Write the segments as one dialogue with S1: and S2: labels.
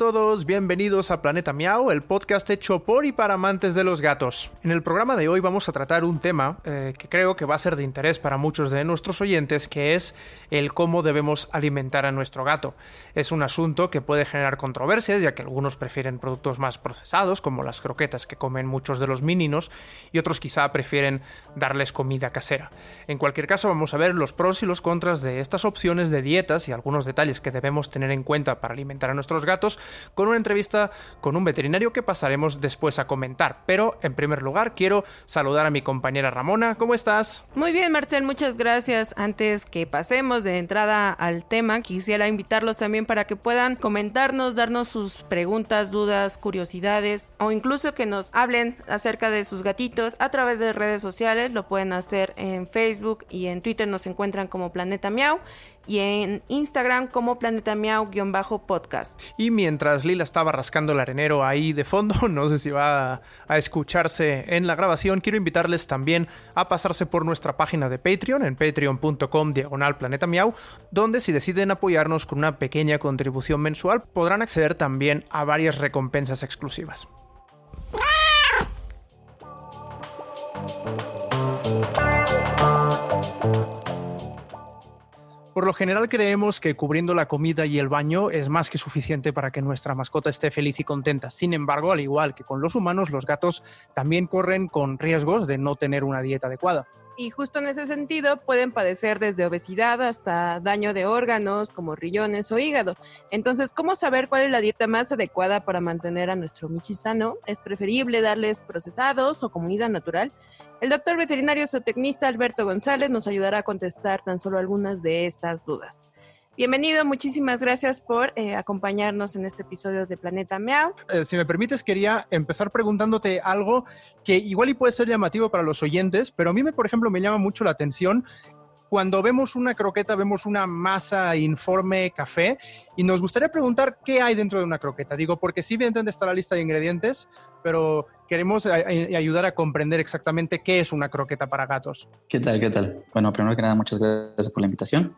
S1: todos, bienvenidos a Planeta Miau, el podcast hecho por y para amantes de los gatos. En el programa de hoy vamos a tratar un tema eh, que creo que va a ser de interés para muchos de nuestros oyentes, que es el cómo debemos alimentar a nuestro gato. Es un asunto que puede generar controversias, ya que algunos prefieren productos más procesados, como las croquetas que comen muchos de los mininos, y otros quizá prefieren darles comida casera. En cualquier caso, vamos a ver los pros y los contras de estas opciones de dietas y algunos detalles que debemos tener en cuenta para alimentar a nuestros gatos con una entrevista con un veterinario que pasaremos después a comentar. Pero en primer lugar quiero saludar a mi compañera Ramona. ¿Cómo estás?
S2: Muy bien, Marcel, muchas gracias. Antes que pasemos de entrada al tema, quisiera invitarlos también para que puedan comentarnos, darnos sus preguntas, dudas, curiosidades o incluso que nos hablen acerca de sus gatitos a través de redes sociales. Lo pueden hacer en Facebook y en Twitter nos encuentran como Planeta Miau y en Instagram como Planeta Miau-podcast.
S1: Y mientras Lila estaba rascando el arenero ahí de fondo, no sé si va a, escucharse en la grabación, quiero invitarles también a pasarse por nuestra página de Patreon en patreon.com diagonal Planeta Miau, donde si deciden apoyarnos con una pequeña contribución mensual podrán acceder también a varias recompensas exclusivas. Por lo general creemos que cubriendo la comida y el baño es más que suficiente para que nuestra mascota esté feliz y contenta. Sin embargo, al igual que con los humanos, los gatos también corren con riesgos de no tener una dieta adecuada
S2: y justo en ese sentido pueden padecer desde obesidad hasta daño de órganos como riñones o hígado. Entonces, ¿cómo saber cuál es la dieta más adecuada para mantener a nuestro Michi sano? ¿Es preferible darles procesados o comida natural? El doctor veterinario zootecnista Alberto González nos ayudará a contestar tan solo algunas de estas dudas. Bienvenido, muchísimas gracias por eh, acompañarnos en este episodio de Planeta Meow.
S1: Eh, si me permites, quería empezar preguntándote algo que igual y puede ser llamativo para los oyentes, pero a mí, me, por ejemplo, me llama mucho la atención cuando vemos una croqueta, vemos una masa informe café y nos gustaría preguntar qué hay dentro de una croqueta. Digo, porque sí, evidentemente está la lista de ingredientes, pero queremos eh, ayudar a comprender exactamente qué es una croqueta para gatos.
S3: ¿Qué tal? ¿Qué tal? Bueno, primero que nada, muchas gracias por la invitación.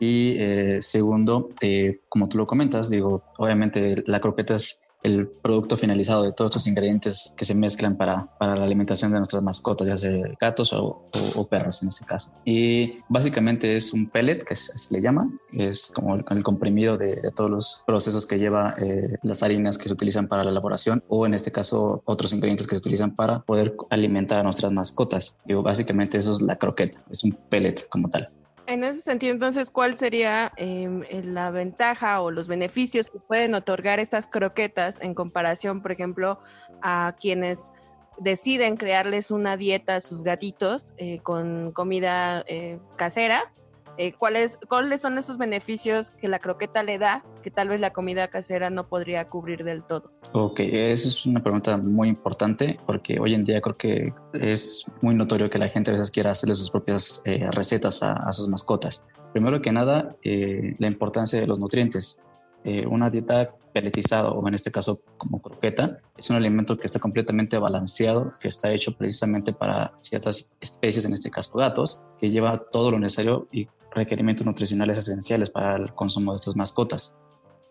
S3: Y eh, segundo, eh, como tú lo comentas, digo, obviamente la croqueta es el producto finalizado de todos estos ingredientes que se mezclan para, para la alimentación de nuestras mascotas, ya sea gatos o, perros en este caso. Y básicamente es un pellet, que se, le llama, es como el, el comprimido de, todos los procesos que lleva eh, las harinas que se utilizan para la elaboración o en este caso otros ingredientes que se utilizan para poder alimentar a nuestras mascotas. Digo, básicamente eso es la croqueta, es un pellet como tal.
S2: En ese sentido, entonces, ¿cuál sería em, la ventaja o los beneficios que pueden otorgar estas croquetas en comparación, por ejemplo, a quienes deciden crearles una dieta a sus gatitos eh, con comida eh, casera eh, ¿cuáles, cuáles son esos beneficios que la croqueta le da que tal vez la comida casera no podría cubrir del todo.
S3: Ok, esa es una pregunta muy importante porque hoy en día creo que es muy notorio que la gente a veces quiera hacerle sus propias eh, recetas a, sus mascotas. Primero que nada, eh, la importancia de los nutrientes. una dieta peletizada o en este caso como croqueta es un alimento que está completamente balanceado, que está hecho precisamente para ciertas especies, en este caso gatos, que lleva todo lo necesario y requerimientos nutricionales esenciales para el consumo de estas mascotas.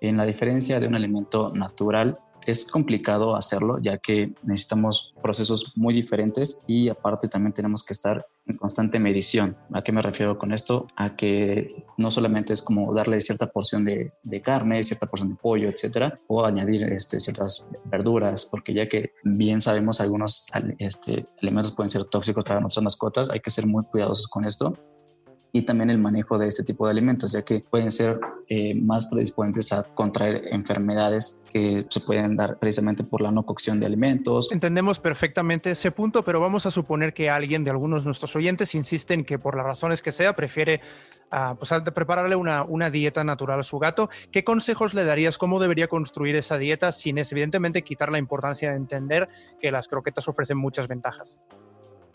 S3: En la diferencia de un alimento natural, es complicado hacerlo ya que necesitamos procesos muy diferentes y aparte también tenemos que estar en constante medición. ¿A qué me refiero con esto? A que no solamente es como darle cierta porción de, carne, cierta porción de pollo, etcétera, o añadir este, ciertas verduras, porque ya que bien sabemos algunos este, alimentos pueden ser tóxicos para nuestras mascotas, hay que ser muy cuidadosos con esto y también el manejo de este tipo de alimentos, ya que pueden ser eh, más predisponentes a contraer enfermedades que se pueden dar precisamente por la no cocción de alimentos.
S1: Entendemos perfectamente ese punto, pero vamos a suponer que alguien de algunos de nuestros oyentes insiste en que por las razones que sea prefiere uh, pues, prepararle una, una dieta natural a su gato. ¿Qué consejos le darías? ¿Cómo debería construir esa dieta sin es, evidentemente quitar la importancia de entender que las croquetas ofrecen muchas ventajas?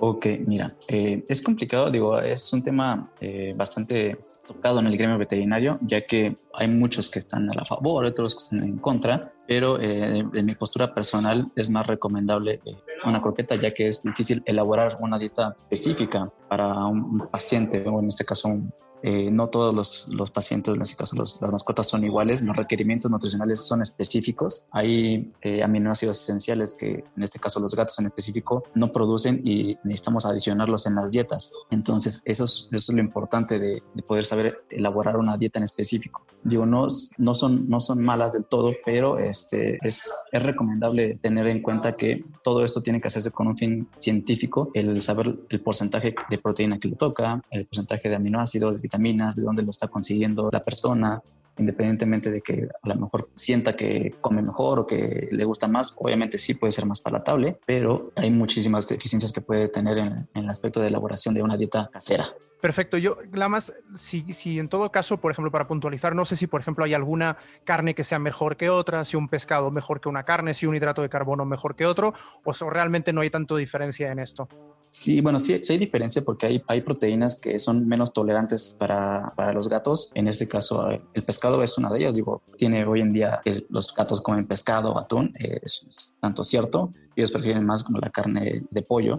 S3: Ok, mira, eh, es complicado, digo, es un tema eh, bastante tocado en el gremio veterinario, ya que hay muchos que están a la favor, otros que están en contra, pero eh, en mi postura personal es más recomendable eh, una croqueta ya que es difícil elaborar una dieta específica para un paciente o en este caso un, eh, no todos los, los, pacientes, en este caso las mascotas son iguales, los requerimientos nutricionales son específicos. Hay eh, aminoácidos esenciales que en este caso los gatos en específico no producen y necesitamos adicionarlos en las dietas. Entonces eso es, lo importante de, de, poder saber elaborar una dieta en específico. Digo, no, no, son, no son malas del todo, pero este, es, es recomendable tener en cuenta que todo esto tiene que hacerse con un fin científico, el saber el porcentaje de proteína que le toca, el porcentaje de aminoácidos, de vitaminas, de dónde lo está consiguiendo la persona, independientemente de que a lo mejor sienta que come mejor o que le gusta más, obviamente sí puede ser más palatable, pero hay muchísimas deficiencias que puede tener en, el aspecto de elaboración de una dieta casera.
S1: Perfecto. Yo, más, si, si en todo caso, por ejemplo, para puntualizar, no sé si, por ejemplo, hay alguna carne que sea mejor que otra, si un pescado mejor que una carne, si un hidrato de carbono mejor que otro, o realmente no hay tanto diferencia en esto.
S3: Sí, bueno, sí, sí, hay diferencia porque hay, hay proteínas que son menos tolerantes para, para, los gatos. En este caso, el pescado es una de ellas. Digo, tiene hoy en día que los gatos comen pescado o atún, eh, es, tanto cierto. Ellos prefieren más como la carne de pollo,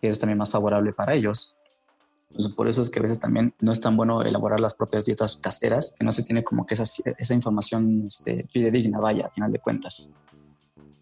S3: que es también más favorable para ellos. Por eso es que a veces también no es tan bueno elaborar las propias dietas caseras, que no se tiene como que esa, esa información este, fidedigna, vaya, a final de cuentas.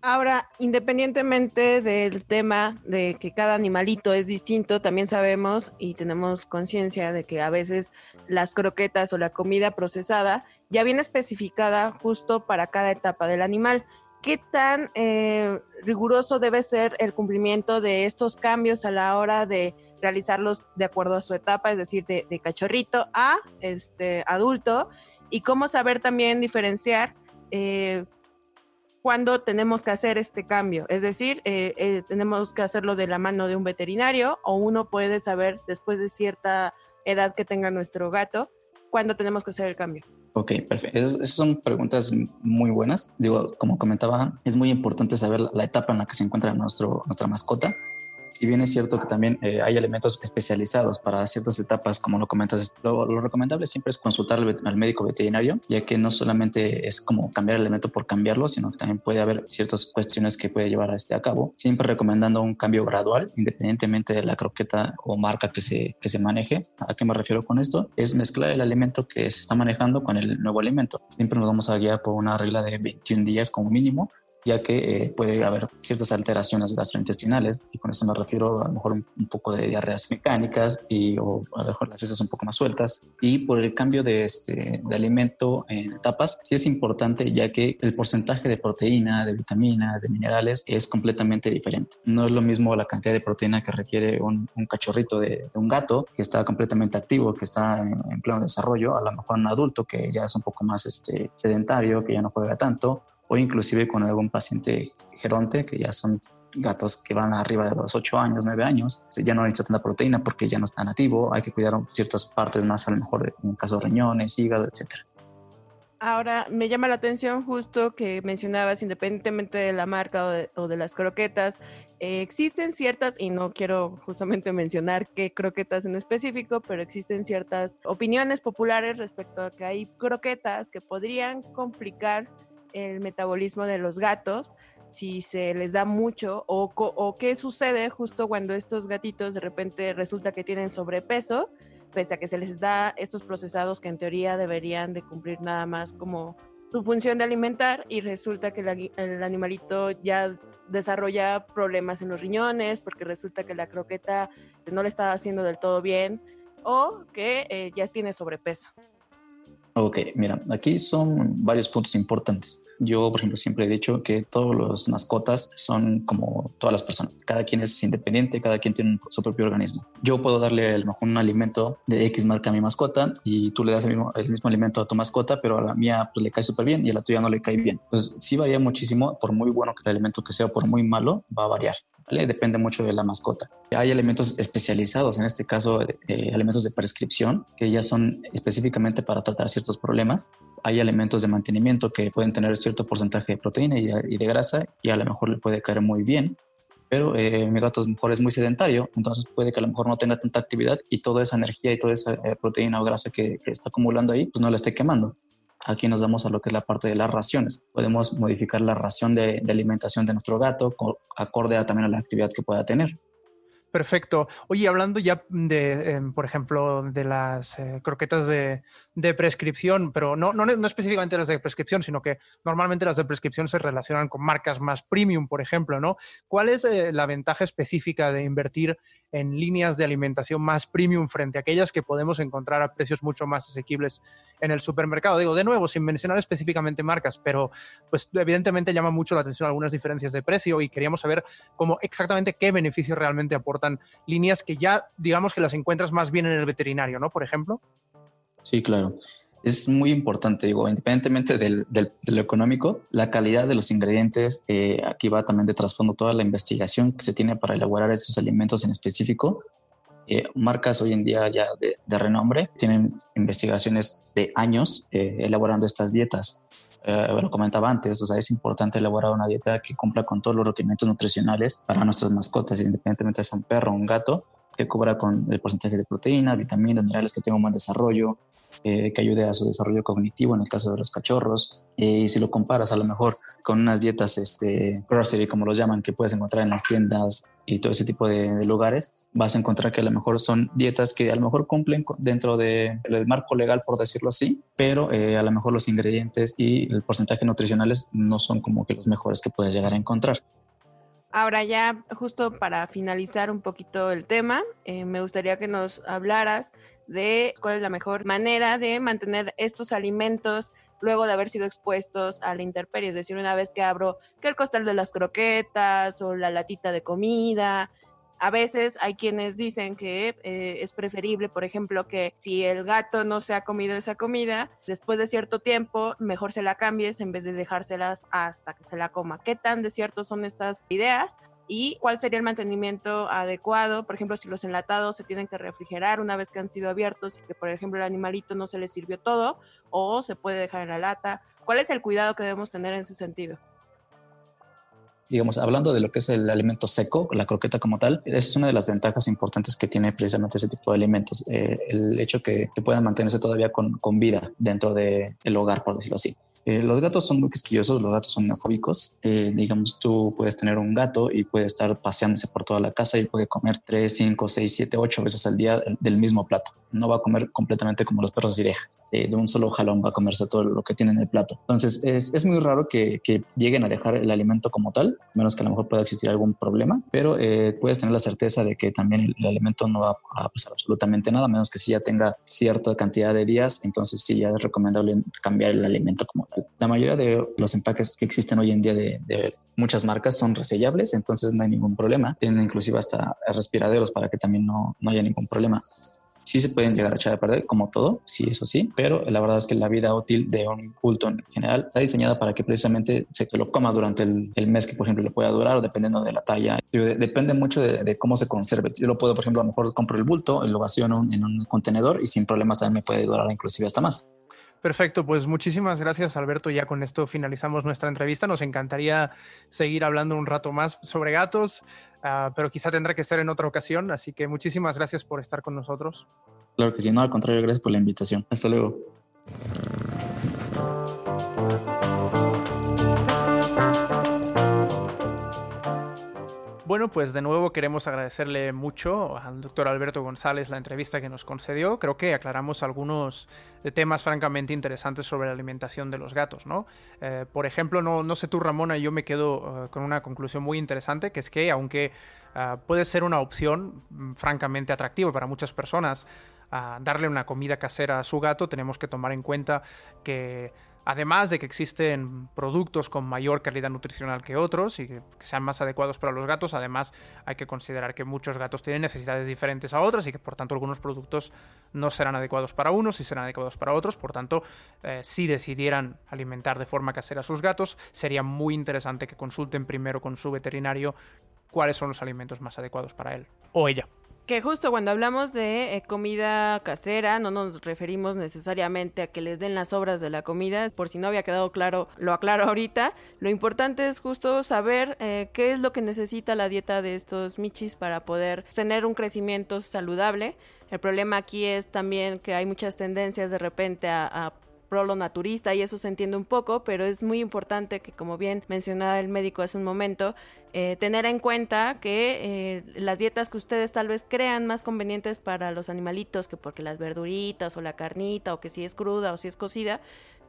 S2: Ahora, independientemente del tema de que cada animalito es distinto, también sabemos y tenemos conciencia de que a veces las croquetas o la comida procesada ya viene especificada justo para cada etapa del animal. ¿Qué tan eh, riguroso debe ser el cumplimiento de estos cambios a la hora de realizarlos de acuerdo a su etapa, es decir, de, cachorrito a este, adulto? Y cómo saber también diferenciar eh, cuando tenemos que hacer este cambio. Es decir, eh, eh, tenemos que hacerlo de la mano de un veterinario o uno puede saber después de cierta edad que tenga nuestro gato cuándo tenemos que hacer el cambio.
S3: Ok, perfecto. Esas son preguntas muy buenas. Digo, como comentaba, es muy importante saber la etapa en la que se encuentra nuestro, nuestra mascota si bien es cierto que también eh, hay elementos especializados para ciertas etapas, como lo comentas, lo, recomendable siempre es consultar al, médico veterinario, ya que no solamente es como cambiar el elemento por cambiarlo, sino que también puede haber ciertas cuestiones que puede llevar a este a cabo, siempre recomendando un cambio gradual, independientemente de la croqueta o marca que se, que se maneje. ¿A qué me refiero con esto? Es mezclar el alimento que se está manejando con el nuevo alimento. Siempre nos vamos a guiar por una regla de 21 días como mínimo ya que eh, puede haber ciertas alteraciones gastrointestinales y con eso me refiero a lo mejor un, poco de diarreas mecánicas y o a lo mejor las heces un poco más sueltas y por el cambio de, este, de alimento en etapas sí es importante ya que el porcentaje de proteína, de vitaminas, de minerales es completamente diferente. No es lo mismo la cantidad de proteína que requiere un, un cachorrito de, un gato que está completamente activo, que está en, en pleno desarrollo, a lo mejor un adulto que ya es un poco más este, sedentario, que ya no juega tanto o inclusive con algún paciente geronte, que ya son gatos que van arriba de los 8 años, 9 años, ya no necesita tanta proteína porque ya no está nativo, hay que cuidar ciertas partes más, a lo mejor en caso de riñones, hígado, etcétera.
S2: Ahora, me llama la atención justo que mencionabas, independientemente de la marca o de, las croquetas, eh, existen ciertas, y no quiero justamente mencionar qué croquetas en específico, pero existen ciertas opiniones populares respecto a que hay croquetas que podrían complicar el metabolismo de los gatos, si se les da mucho o, qué sucede justo cuando estos gatitos de repente resulta que tienen sobrepeso, pese a que se les da estos procesados que en teoría deberían de cumplir nada más como su función de alimentar y resulta que el animalito ya desarrolla problemas en los riñones porque resulta que la croqueta no le está haciendo del todo bien o que eh, ya tiene sobrepeso.
S3: Ok, mira, aquí son varios puntos importantes. Yo, por ejemplo, siempre he dicho que todos los mascotas son como todas las personas. Cada quien es independiente, cada quien tiene su propio organismo. Yo puedo darle a lo mejor un alimento de X marca a mi mascota y tú le das el mismo, el mismo alimento a tu mascota, pero a la mía pues, le cae súper bien y a la tuya no le cae bien. Entonces, sí varía muchísimo, por muy bueno que el alimento que sea, por muy malo, va a variar. Depende mucho de la mascota. Hay elementos especializados, en este caso eh, elementos de prescripción, que ya son específicamente para tratar ciertos problemas. Hay elementos de mantenimiento que pueden tener cierto porcentaje de proteína y, de grasa y a lo mejor le puede caer muy bien. Pero eh, mi gato a lo mejor es muy sedentario, entonces puede que a lo mejor no tenga tanta actividad y toda esa energía y toda esa eh, proteína o grasa que, que, está acumulando ahí, pues no la esté quemando. Aquí nos vamos a lo que es la parte de las raciones. Podemos modificar la ración de, alimentación de nuestro gato acorde a, también a la actividad que pueda tener.
S1: Perfecto. Oye, hablando ya de, em, por ejemplo, de las eh, croquetas de, prescripción, pero no, no, no, específicamente las de prescripción, sino que normalmente las de prescripción se relacionan con marcas más premium, por ejemplo, ¿no? ¿Cuál es eh, la ventaja específica de invertir en líneas de alimentación más premium frente a aquellas que podemos encontrar a precios mucho más asequibles en el supermercado? Digo, de nuevo, sin mencionar específicamente marcas, pero pues evidentemente llama mucho la atención algunas diferencias de precio y queríamos saber cómo exactamente qué beneficios realmente aporta líneas que ya digamos que las encuentras más bien en el veterinario, ¿no? Por ejemplo.
S3: Sí, claro. Es muy importante, digo, independientemente del, de lo económico, la calidad de los ingredientes, eh, aquí va también de trasfondo toda la investigación que se tiene para elaborar estos alimentos en específico. Eh, marcas hoy en día ya de, renombre tienen investigaciones de años eh, elaborando estas dietas eh, lo comentaba antes, o sea, es importante elaborar una dieta que cumpla con todos los requerimientos nutricionales para nuestras mascotas, independientemente de sea un perro o un gato, que cubra con el porcentaje de proteínas, vitaminas, minerales, que tenga un buen desarrollo, eh, que ayude a su desarrollo cognitivo en el caso de los cachorros. Eh, y si lo comparas a lo mejor con unas dietas este, grocery, como los llaman, que puedes encontrar en las tiendas y todo ese tipo de, lugares, vas a encontrar que a lo mejor son dietas que a lo mejor cumplen dentro del marco legal, por decirlo así, pero eh, a lo mejor los ingredientes y el porcentaje nutricionales no son como que los mejores que puedes llegar a encontrar.
S2: Ahora ya, justo para finalizar un poquito el tema, me gustaría que nos hablaras de cuál es la mejor manera de mantener estos alimentos luego de haber sido expuestos a la intemperie, es decir, una vez que abro que el costal de las croquetas o la latita de comida, a veces hay quienes dicen que eh, es preferible, por ejemplo, que si el gato no se ha comido esa comida, después de cierto tiempo, mejor se la cambies en vez de dejárselas hasta que se la coma. ¿Qué tan de cierto son estas ideas? Y cuál sería el mantenimiento adecuado. Por ejemplo, si los enlatados se tienen que refrigerar una vez que han sido abiertos y que, por ejemplo, el animalito no se le sirvió todo o se puede dejar en la lata. ¿Cuál es el cuidado que debemos tener en ese sentido?
S3: digamos, hablando de lo que es el alimento seco, la croqueta como tal, es una de las ventajas importantes que tiene precisamente ese tipo de alimentos. Eh, el hecho que, que, puedan mantenerse todavía con, vida dentro del el hogar, por decirlo así. Eh, los gatos son muy quisquillosos, los gatos son neofóbicos. Eh, digamos, tú puedes tener un gato y puede estar paseándose por toda la casa y puede comer 3, 5, 6, 7, 8 veces al día del mismo plato. No va a comer completamente como los perros de eh, de un solo jalón va a comerse todo lo que tiene en el plato. Entonces, es, es muy raro que, que, lleguen a dejar el alimento como tal, menos que a lo mejor pueda existir algún problema, pero puedes tener la certeza de que también el, alimento no va a pasar absolutamente nada, menos que si ya tenga cierta cantidad de días, entonces sí ya es recomendable cambiar el alimento como la mayoría de los empaques que existen hoy en día de, muchas marcas son resellables, entonces no hay ningún problema. Tienen inclusive hasta respiraderos para que también no, no haya ningún problema. Sí se pueden llegar a echar a perder, como todo, sí, eso sí, pero la verdad es que la vida útil de un bulto en general está diseñada para que precisamente se lo coma durante el, mes que, por ejemplo, le pueda durar, dependiendo de la talla. depende mucho de, cómo se conserve. Yo lo puedo, por ejemplo, a lo mejor compro el bulto, lo vacío en un, en un contenedor y sin problemas también me puede durar inclusive hasta más.
S1: Perfecto, pues muchísimas gracias Alberto. Ya con esto finalizamos nuestra entrevista. Nos encantaría seguir hablando un rato más sobre gatos, ah, pero quizá tendrá que ser en otra ocasión. Así que muchísimas gracias por estar con nosotros.
S3: Claro que sí, no, al contrario, gracias por la invitación. Hasta luego.
S1: Bueno, pues de nuevo queremos agradecerle mucho al doctor Alberto González la entrevista que nos concedió. Creo que aclaramos algunos temas francamente interesantes sobre la alimentación de los gatos, ¿no? Eh, por ejemplo, no, sé tú, Ramona, yo me quedo eh, con una conclusión muy interesante, que es que aunque eh, puede ser una opción mm, francamente atractiva para muchas personas, darle una comida casera a su gato, tenemos que tomar en cuenta que Además de que existen productos con mayor calidad nutricional que otros y que, sean más adecuados para los gatos, además hay que considerar que muchos gatos tienen necesidades diferentes a otras y que por tanto algunos productos no serán adecuados para unos y serán adecuados para otros. Por tanto, eh, si decidieran alimentar de forma casera a sus gatos, sería muy interesante que consulten primero con su veterinario cuáles son los alimentos más adecuados para él o ella
S2: que justo cuando hablamos de eh, comida casera no nos referimos necesariamente a que les den las obras de la comida, por si no había quedado claro, lo aclaro ahorita. Lo importante es justo saber eh, qué es lo que necesita la dieta de estos michis para poder tener un crecimiento saludable. El problema aquí es también que hay muchas tendencias de repente a prolo naturista y eso se entiende un poco, pero es muy importante que, como bien mencionaba el médico hace un momento, eh, tener en cuenta que eh, las dietas que ustedes tal vez crean más convenientes para los animalitos, que porque las verduritas o la carnita o que si es cruda o si es cocida,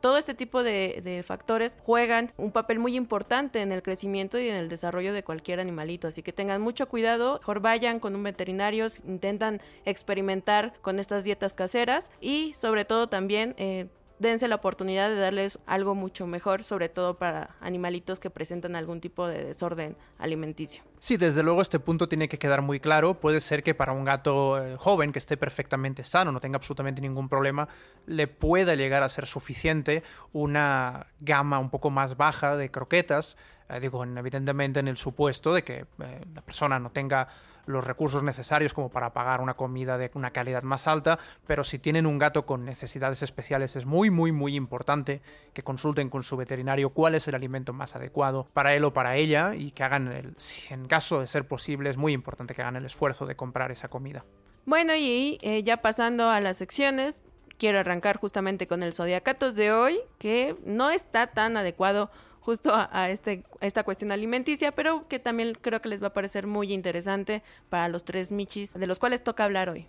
S2: todo este tipo de, factores juegan un papel muy importante en el crecimiento y en el desarrollo de cualquier animalito. Así que tengan mucho cuidado, mejor vayan con un veterinario, intentan experimentar con estas dietas caseras y sobre todo también eh, dense la oportunidad de darles algo mucho mejor, sobre todo para animalitos que presentan algún tipo de desorden alimenticio.
S1: Sí, desde luego este punto tiene que quedar muy claro. Puede ser que para un gato eh, joven que esté perfectamente sano, no tenga absolutamente ningún problema, le pueda llegar a ser suficiente una gama un poco más baja de croquetas eh, digo, evidentemente en el supuesto de que eh, la persona no tenga los recursos necesarios como para pagar una comida de una calidad más alta, pero si tienen un gato con necesidades especiales es muy, muy, muy importante que consulten con su veterinario cuál es el alimento más adecuado para él o para ella y que hagan, el, si en caso de ser posible, es muy importante que hagan el esfuerzo de comprar esa comida.
S2: Bueno, y eh, ya pasando a las secciones, quiero arrancar justamente con el zodiacatos de hoy, que no está tan adecuado justo a, este, esta cuestión alimenticia, pero que también creo que les va a parecer muy interesante para los tres michis de los cuales toca hablar hoy.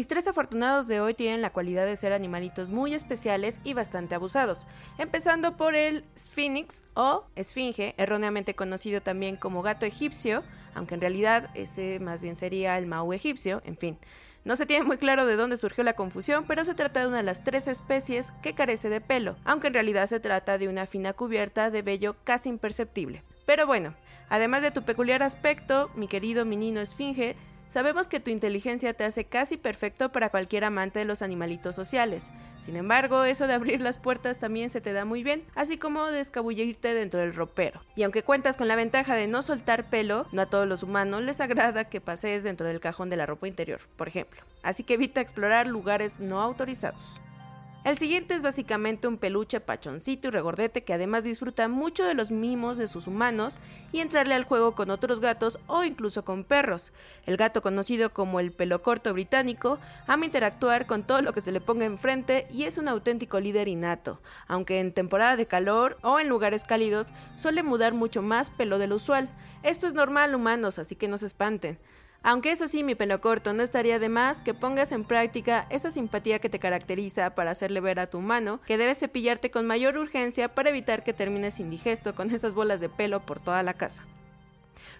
S2: Mis tres afortunados de hoy tienen la cualidad de ser animalitos muy especiales y bastante abusados, empezando por el Sphinx o Esfinge, erróneamente conocido también como gato egipcio, aunque en realidad ese más bien sería el Mau egipcio, en fin. No se tiene muy claro de dónde surgió la confusión, pero se trata de una de las tres especies que carece de pelo, aunque en realidad se trata de una fina cubierta de vello casi imperceptible. Pero bueno, además de tu peculiar aspecto, mi querido menino esfinge, Sabemos que tu inteligencia te hace casi perfecto para cualquier amante de los animalitos sociales. Sin embargo, eso de abrir las puertas también se te da muy bien, así como de escabullirte dentro del ropero. Y aunque cuentas con la ventaja de no soltar pelo, no a todos los humanos les agrada que pasees dentro del cajón de la ropa interior, por ejemplo. Así que evita explorar lugares no autorizados. El siguiente es básicamente un peluche pachoncito y regordete que además disfruta mucho de los mimos de sus humanos y entrarle al juego con otros gatos o incluso con perros. El gato conocido como el pelo corto británico ama interactuar con todo lo que se le ponga enfrente y es un auténtico líder innato, aunque en temporada de calor o en lugares cálidos suele mudar mucho más pelo de lo usual. Esto es normal humanos, así que no se espanten. Aunque eso sí, mi pelo corto, no estaría de más que pongas en práctica esa simpatía que te caracteriza para hacerle ver a tu mano que debes cepillarte con mayor urgencia para evitar que termines indigesto con esas bolas de pelo por toda la casa.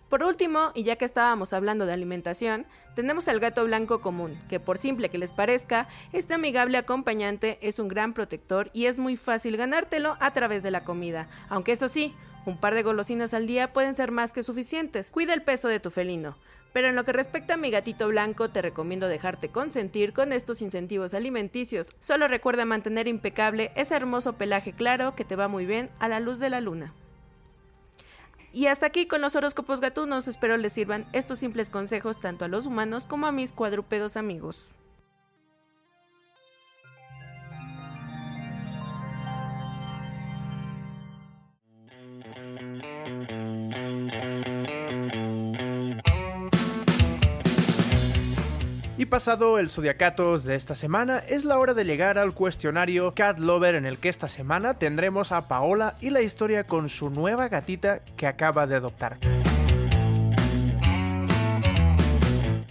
S2: Por último, y ya que estábamos hablando de alimentación, tenemos al gato blanco común, que por simple que les parezca, este amigable acompañante es un gran protector y es muy fácil ganártelo a través de la comida, aunque eso sí, un par de golosinas al día pueden ser más que suficientes. Cuida el peso de tu felino. Pero en lo que respecta a mi gatito blanco, te recomiendo dejarte consentir con estos incentivos alimenticios. Solo recuerda mantener impecable ese hermoso pelaje claro que te va muy bien a la luz de la luna. Y hasta aquí con los horóscopos gatunos, espero les sirvan estos simples consejos tanto a los humanos como a mis cuadrúpedos amigos.
S1: Y pasado el zodiacatos de esta semana, es la hora de llegar al cuestionario Cat Lover en el que esta semana tendremos a Paola y la historia con su nueva gatita que acaba de adoptar.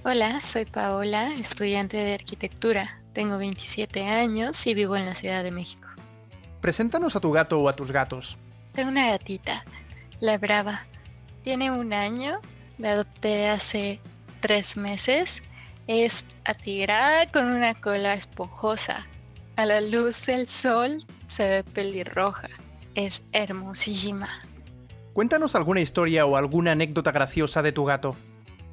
S4: Hola, soy Paola, estudiante de arquitectura. Tengo 27 años y vivo en la Ciudad de México.
S1: Preséntanos a tu gato o a tus gatos.
S4: Tengo una gatita, la Brava. Tiene un año, la adopté hace tres meses es atigrada con una cola esponjosa. A la luz del sol se ve pelirroja. Es hermosísima.
S1: Cuéntanos alguna historia o alguna anécdota graciosa de tu gato.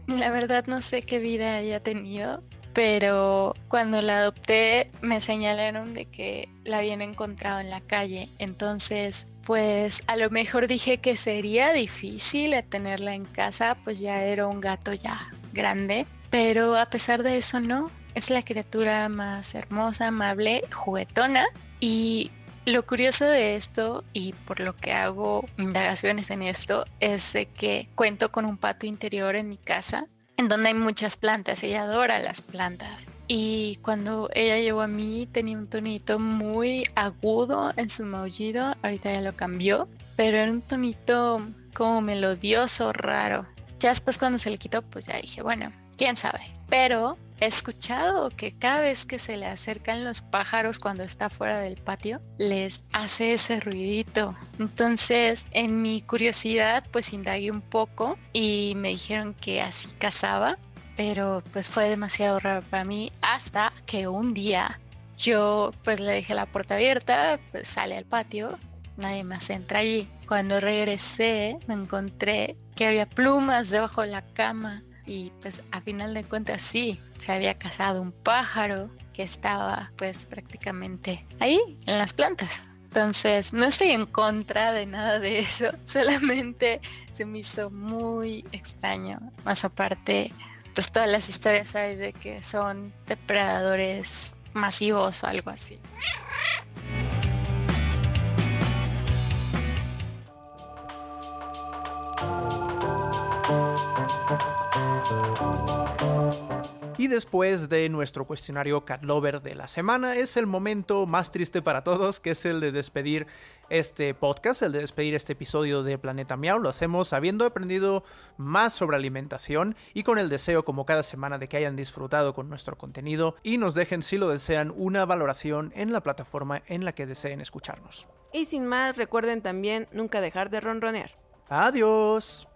S4: La verdad no sé qué vida haya tenido, pero cuando la adopté me señalaron de que la habían encontrado en la calle. Entonces, pues a lo mejor dije que sería difícil tenerla en casa, pues ya era un gato ya grande, pero a pesar de eso no. Es la criatura más hermosa, amable, juguetona y lo curioso de esto y por lo que hago indagaciones en esto es que cuento con un patio interior en mi casa en donde hay muchas plantas. Ella adora las plantas. Y cuando ella llegó a mí tenía un tonito muy agudo en su maullido. Ahorita ya lo cambió. Pero era un tonito como melodioso, raro. Ya después cuando se le quitó, pues ya dije, bueno, quién sabe. Pero He escuchado que cada vez que se le acercan los pájaros cuando está fuera del patio, les hace ese ruidito. Entonces, en mi curiosidad, pues indagué un poco y me dijeron que así cazaba, pero pues fue demasiado raro para mí hasta que un día yo pues le dejé la puerta abierta, pues sale al patio, nadie más entra allí. Cuando regresé me encontré que había plumas debajo de la cama y pues a final de cuentas sí, se había cazado un pájaro que estaba pues prácticamente ahí en las plantas. Entonces no estoy en contra de nada de eso, solamente se me hizo muy extraño. Más aparte, pues todas las historias hay de que son depredadores masivos o algo así.
S1: Y después de nuestro cuestionario Cat Lover de la semana, es el momento más triste para todos, que es el de despedir este podcast, el de despedir este episodio de Planeta Miau. Lo hacemos habiendo aprendido más sobre alimentación y con el deseo, como cada semana, de que hayan disfrutado con nuestro contenido y nos dejen, si lo desean, una valoración en la plataforma en la que deseen escucharnos.
S2: Y sin más, recuerden también nunca dejar de ronronear.
S1: Adiós.